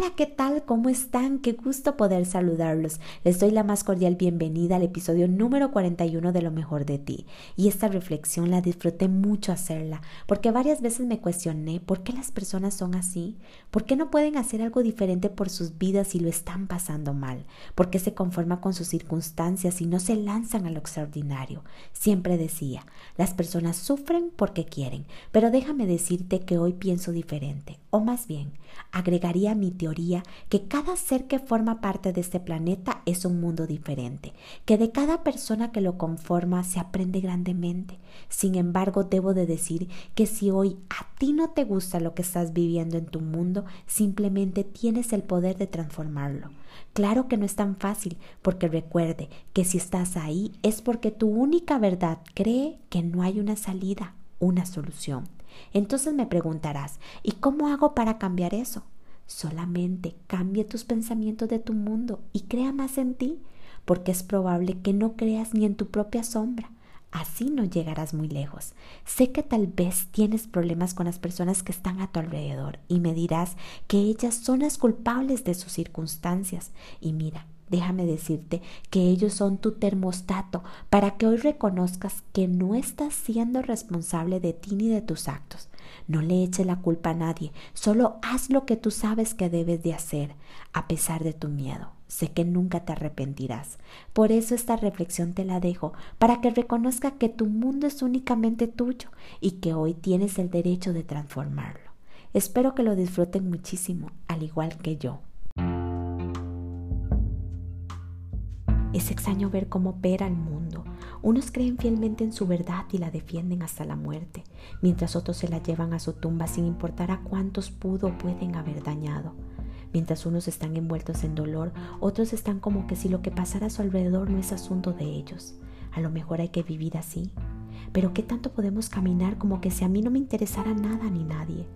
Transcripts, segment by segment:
Hola, ¿qué tal? ¿Cómo están? Qué gusto poder saludarlos. Les doy la más cordial bienvenida al episodio número 41 de Lo mejor de ti. Y esta reflexión la disfruté mucho hacerla, porque varias veces me cuestioné por qué las personas son así, por qué no pueden hacer algo diferente por sus vidas y lo están pasando mal, por qué se conforman con sus circunstancias y no se lanzan a lo extraordinario. Siempre decía, las personas sufren porque quieren, pero déjame decirte que hoy pienso diferente, o más bien, agregaría mi teoría que cada ser que forma parte de este planeta es un mundo diferente, que de cada persona que lo conforma se aprende grandemente. Sin embargo, debo de decir que si hoy a ti no te gusta lo que estás viviendo en tu mundo, simplemente tienes el poder de transformarlo. Claro que no es tan fácil, porque recuerde que si estás ahí es porque tu única verdad cree que no hay una salida, una solución. Entonces me preguntarás, ¿y cómo hago para cambiar eso? Solamente cambie tus pensamientos de tu mundo y crea más en ti, porque es probable que no creas ni en tu propia sombra. Así no llegarás muy lejos. Sé que tal vez tienes problemas con las personas que están a tu alrededor y me dirás que ellas son las culpables de sus circunstancias. Y mira, déjame decirte que ellos son tu termostato para que hoy reconozcas que no estás siendo responsable de ti ni de tus actos. No le eches la culpa a nadie, solo haz lo que tú sabes que debes de hacer, a pesar de tu miedo. Sé que nunca te arrepentirás. Por eso esta reflexión te la dejo, para que reconozca que tu mundo es únicamente tuyo y que hoy tienes el derecho de transformarlo. Espero que lo disfruten muchísimo, al igual que yo. Es extraño ver cómo opera el mundo. Unos creen fielmente en su verdad y la defienden hasta la muerte, mientras otros se la llevan a su tumba sin importar a cuántos pudo o pueden haber dañado. Mientras unos están envueltos en dolor, otros están como que si lo que pasara a su alrededor no es asunto de ellos. A lo mejor hay que vivir así. Pero ¿qué tanto podemos caminar como que si a mí no me interesara nada ni nadie?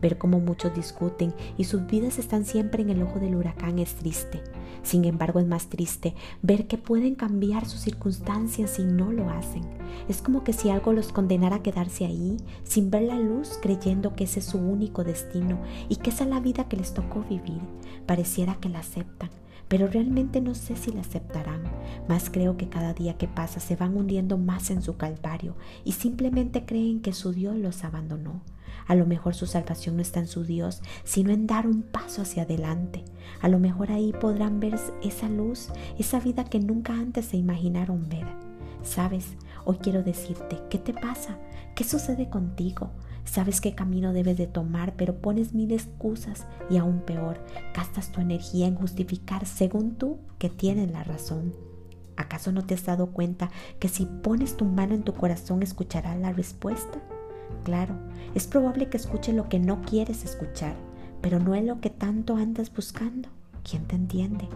Ver cómo muchos discuten y sus vidas están siempre en el ojo del huracán es triste. Sin embargo, es más triste ver que pueden cambiar sus circunstancias y no lo hacen. Es como que si algo los condenara a quedarse ahí, sin ver la luz, creyendo que ese es su único destino y que esa es la vida que les tocó vivir. Pareciera que la aceptan, pero realmente no sé si la aceptarán. Más creo que cada día que pasa se van hundiendo más en su calvario y simplemente creen que su Dios los abandonó. A lo mejor su salvación no está en su Dios, sino en dar un paso hacia adelante. A lo mejor ahí podrán ver esa luz, esa vida que nunca antes se imaginaron ver. Sabes, hoy quiero decirte, ¿qué te pasa? ¿Qué sucede contigo? Sabes qué camino debes de tomar, pero pones mil excusas y aún peor, gastas tu energía en justificar según tú que tienes la razón. ¿Acaso no te has dado cuenta que si pones tu mano en tu corazón escucharás la respuesta? Claro, es probable que escuche lo que no quieres escuchar, pero no es lo que tanto andas buscando. ¿Quién te entiende?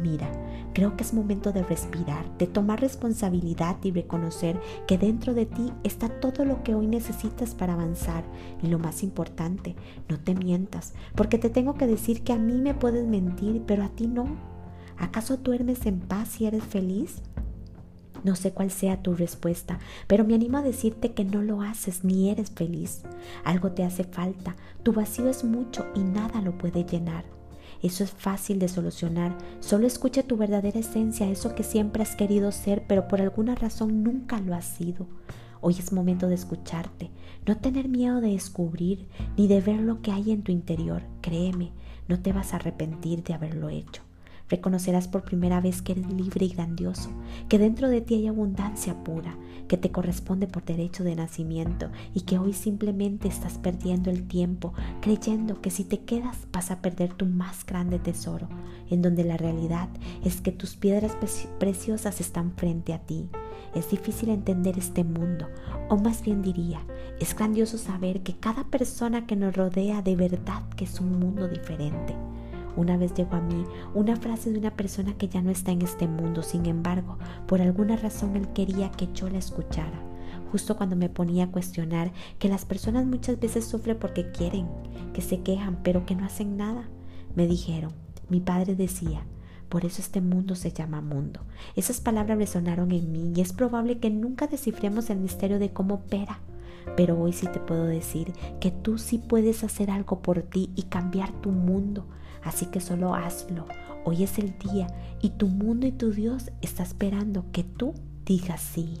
Mira, creo que es momento de respirar, de tomar responsabilidad y reconocer que dentro de ti está todo lo que hoy necesitas para avanzar. Y lo más importante, no te mientas, porque te tengo que decir que a mí me puedes mentir, pero a ti no. ¿Acaso duermes en paz y eres feliz? No sé cuál sea tu respuesta, pero me animo a decirte que no lo haces ni eres feliz. Algo te hace falta, tu vacío es mucho y nada lo puede llenar. Eso es fácil de solucionar. Solo escucha tu verdadera esencia, eso que siempre has querido ser, pero por alguna razón nunca lo has sido. Hoy es momento de escucharte, no tener miedo de descubrir ni de ver lo que hay en tu interior. Créeme, no te vas a arrepentir de haberlo hecho. Reconocerás por primera vez que eres libre y grandioso, que dentro de ti hay abundancia pura, que te corresponde por derecho de nacimiento y que hoy simplemente estás perdiendo el tiempo creyendo que si te quedas vas a perder tu más grande tesoro, en donde la realidad es que tus piedras preciosas están frente a ti. Es difícil entender este mundo, o más bien diría, es grandioso saber que cada persona que nos rodea de verdad que es un mundo diferente Una vez llegó a mí una frase de una persona que ya no está en este mundo, sin embargo, por alguna razón él quería que yo la escuchara, justo cuando me ponía a cuestionar que las personas muchas veces sufren porque quieren, que se quejan, pero que no hacen nada. Me dijeron, mi padre decía, por eso este mundo se llama mundo. Esas palabras resonaron en mí y es probable que nunca descifremos el misterio de cómo opera. Pero hoy sí te puedo decir que tú sí puedes hacer algo por ti y cambiar tu mundo. Así que solo hazlo. Hoy es el día y tu mundo y tu Dios está esperando que tú digas sí.